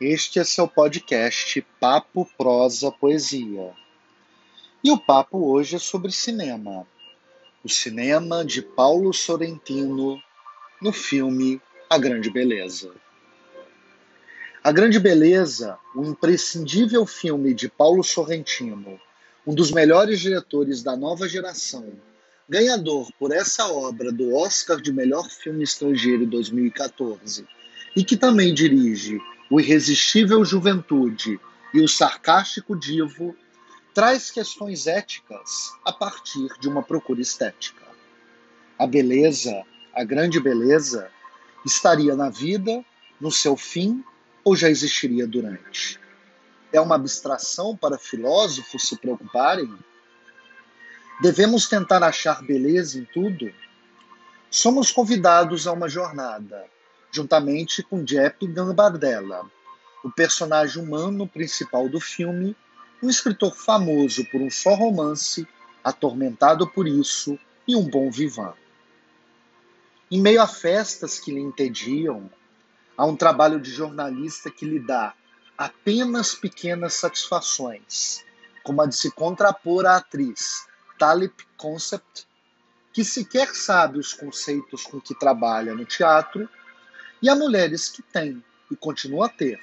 Este é seu podcast Papo, Prosa, Poesia. E o papo hoje é sobre cinema. O cinema de Paulo Sorrentino no filme A Grande Beleza. A Grande Beleza, o imprescindível filme de Paulo Sorrentino, um dos melhores diretores da nova geração, ganhador por essa obra do Oscar de Melhor Filme Estrangeiro 2014, e que também dirige O Irresistível Juventude e O Sarcástico Divo, traz questões éticas a partir de uma procura estética. A beleza, a grande beleza, estaria na vida, no seu fim, ou já existiria durante? É uma abstração para filósofos se preocuparem? Devemos tentar achar beleza em tudo? Somos convidados a uma jornada, juntamente com Jepp Gambardella, o personagem humano principal do filme, um escritor famoso por um só romance, atormentado por isso e um bom vivan. Em meio a festas que lhe entediam, há um trabalho de jornalista que lhe dá apenas pequenas satisfações, como a de se contrapor à atriz Talip Concept, que sequer sabe os conceitos com que trabalha no teatro, e a mulheres que tem e continua a ter.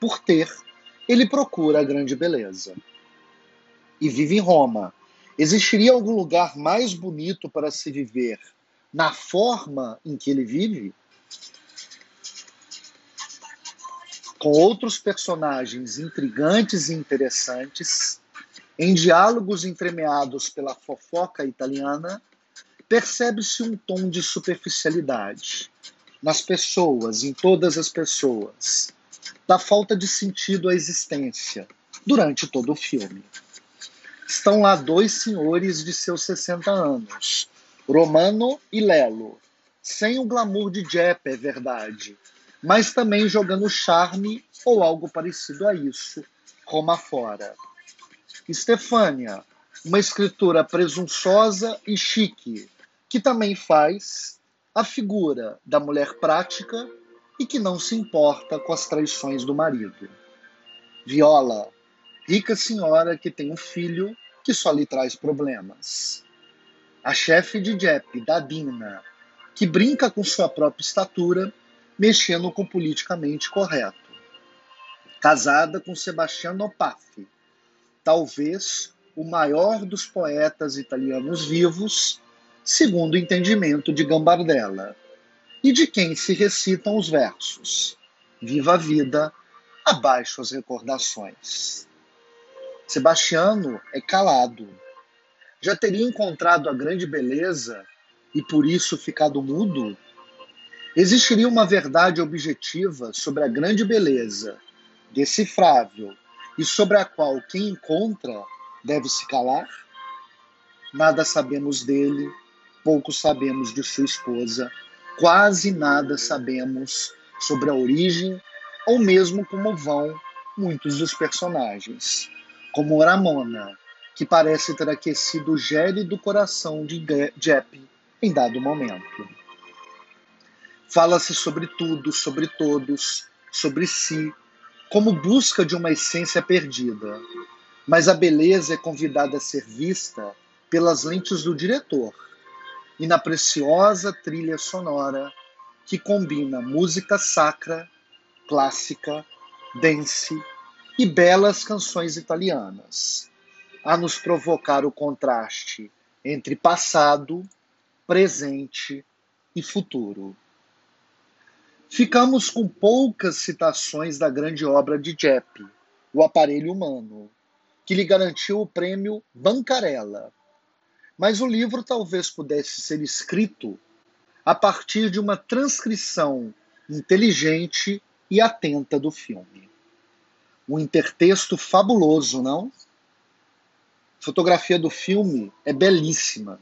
Por ter, ele procura a grande beleza. E vive em Roma. Existiria algum lugar mais bonito para se viver na forma em que ele vive? Com outros personagens intrigantes e interessantes, em diálogos entremeados pela fofoca italiana, percebe-se um tom de superficialidade nas pessoas, em todas as pessoas, da falta de sentido à existência durante todo o filme. Estão lá dois senhores de seus 60 anos, Romano e Lelo, sem o glamour de Jeppe, é verdade, mas também jogando charme ou algo parecido a isso, Roma fora. Estefânia, uma escritora presunçosa e chique, que também faz a figura da mulher prática e que não se importa com as traições do marido. Viola, rica senhora que tem um filho que só lhe traz problemas. A chefe de Jepp, Dadina, que brinca com sua própria estatura, mexendo com politicamente correto. Casada com Sebastiano Opaffi, talvez o maior dos poetas italianos vivos, segundo o entendimento de Gambardella, e de quem se recitam os versos: Viva a vida, abaixo as recordações. Sebastiano é calado. Já teria encontrado a grande beleza e por isso ficado mudo? Existiria uma verdade objetiva sobre a grande beleza, decifrável, e sobre a qual quem encontra deve se calar? Nada sabemos dele, pouco sabemos de sua esposa, quase nada sabemos sobre a origem ou mesmo como vão muitos dos personagens, como Ramona, que parece ter aquecido o gélido coração de Jepp em dado momento. Fala-se sobre tudo, sobre todos, sobre si, como busca de uma essência perdida. Mas a beleza é convidada a ser vista pelas lentes do diretor e na preciosa trilha sonora que combina música sacra, clássica, dance e belas canções italianas, a nos provocar o contraste entre passado, presente e futuro. Ficamos com poucas citações da grande obra de Jeppe, O Aparelho Humano, que lhe garantiu o prêmio Bancarella. Mas o livro talvez pudesse ser escrito a partir de uma transcrição inteligente e atenta do filme. Um intertexto fabuloso, não? A fotografia do filme é belíssima,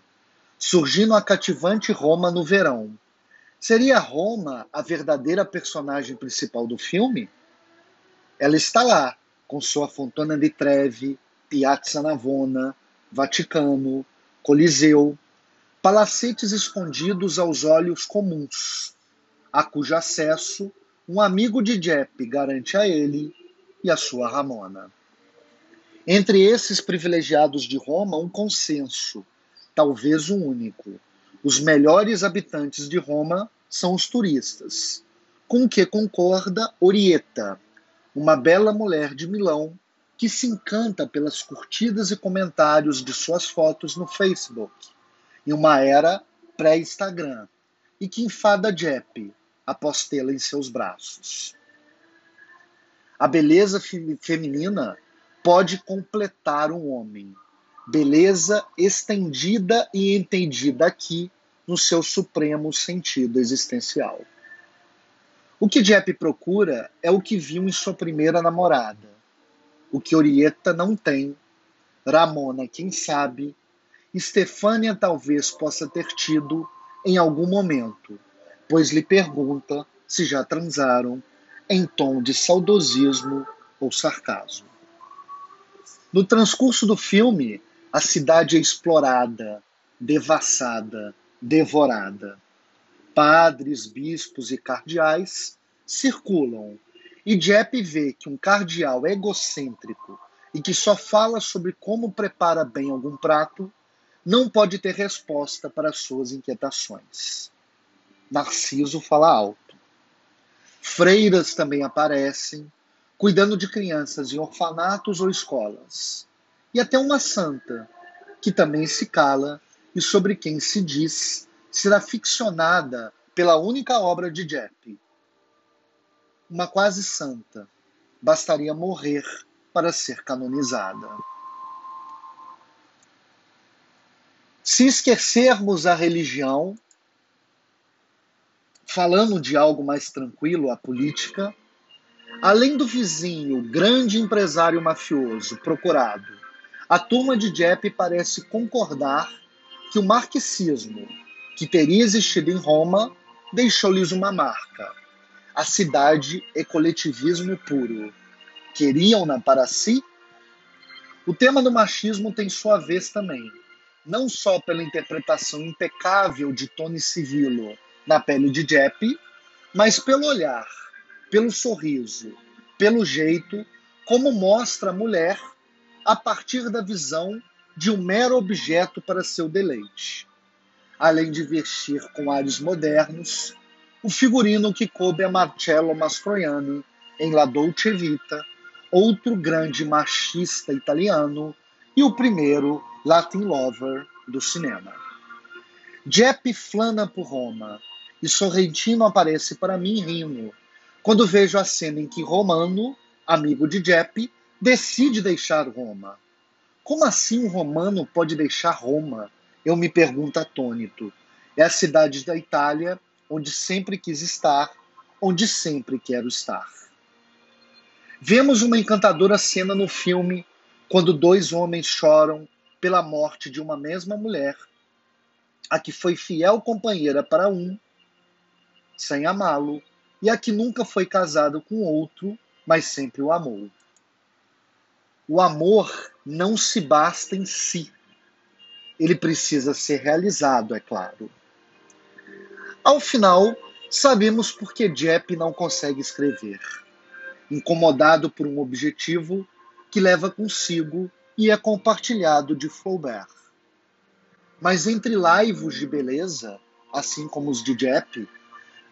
surgindo a cativante Roma no verão, Seria Roma a verdadeira personagem principal do filme? Ela está lá, com sua Fontana di Trevi, Piazza Navona, Vaticano, Coliseu, palacetes escondidos aos olhos comuns, a cujo acesso um amigo de Jepp garante a ele e a sua Ramona. Entre esses privilegiados de Roma, um consenso, talvez o único. Os melhores habitantes de Roma são os turistas, com que concorda Orieta, uma bela mulher de Milão que se encanta pelas curtidas e comentários de suas fotos no Facebook, em uma era pré-Instagram, e que enfada Jepp após tê-la em seus braços. A beleza feminina pode completar um homem. Beleza estendida e entendida aqui no seu supremo sentido existencial. O que Jepp procura é o que viu em sua primeira namorada, o que Orieta não tem, Ramona, quem sabe, Stefânia talvez possa ter tido em algum momento, pois lhe pergunta se já transaram em tom de saudosismo ou sarcasmo. No transcurso do filme, a cidade é explorada, devassada, devorada. Padres, bispos e cardeais circulam, e Jepp vê que um cardeal egocêntrico e que só fala sobre como prepara bem algum prato não pode ter resposta para suas inquietações. Narciso fala alto. Freiras também aparecem, cuidando de crianças em orfanatos ou escolas. E até uma santa, que também se cala e sobre quem se diz será ficcionada pela única obra de Jepp. Uma quase santa. Bastaria morrer para ser canonizada. Se esquecermos a religião, falando de algo mais tranquilo, a política, além do vizinho, grande empresário mafioso procurado, a turma de Jepp parece concordar que o marxismo, que teria existido em Roma, deixou-lhes uma marca. A cidade é coletivismo puro. Queriam-na para si? O tema do machismo tem sua vez também, não só pela interpretação impecável de Tony Civillo na pele de Jepp, mas pelo olhar, pelo sorriso, pelo jeito como mostra a mulher a partir da visão de um mero objeto para seu deleite. Além de vestir com ares modernos, o figurino que coube a Marcello Mastroianni em La Dolce Vita, outro grande machista italiano e o primeiro Latin lover do cinema. Jeppe flana por Roma, e Sorrentino aparece para mim rindo, quando vejo a cena em que Romano, amigo de Jeppe, decide deixar Roma. Como assim um romano pode deixar Roma? Eu me pergunto atônito. É a cidade da Itália onde sempre quis estar, onde sempre quero estar. Vemos uma encantadora cena no filme quando dois homens choram pela morte de uma mesma mulher, a que foi fiel companheira para um sem amá-lo, e a que nunca foi casado com outro, mas sempre o amou. O amor não se basta em si. Ele precisa ser realizado, é claro. Ao final, sabemos por que Jepp não consegue escrever. Incomodado por um objetivo que leva consigo e é compartilhado de Flaubert. Mas entre laivos de beleza, assim como os de Jepp,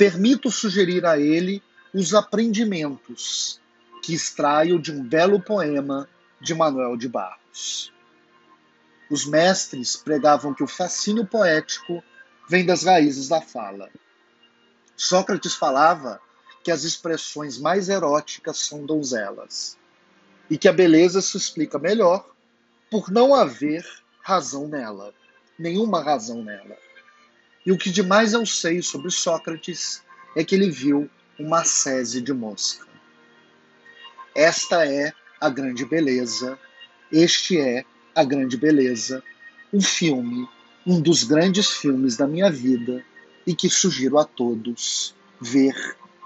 Permito sugerir a ele os aprendimentos que extraio de um belo poema de Manuel de Barros. Os mestres pregavam que o fascínio poético vem das raízes da fala. Sócrates falava que as expressões mais eróticas são donzelas e que a beleza se explica melhor por não haver razão nela, nenhuma razão nela. E o que de mais eu sei sobre Sócrates é que ele viu uma sese de mosca. Esta é a grande beleza, este é a grande beleza, um filme, um dos grandes filmes da minha vida e que sugiro a todos ver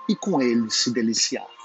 e com ele se deliciar.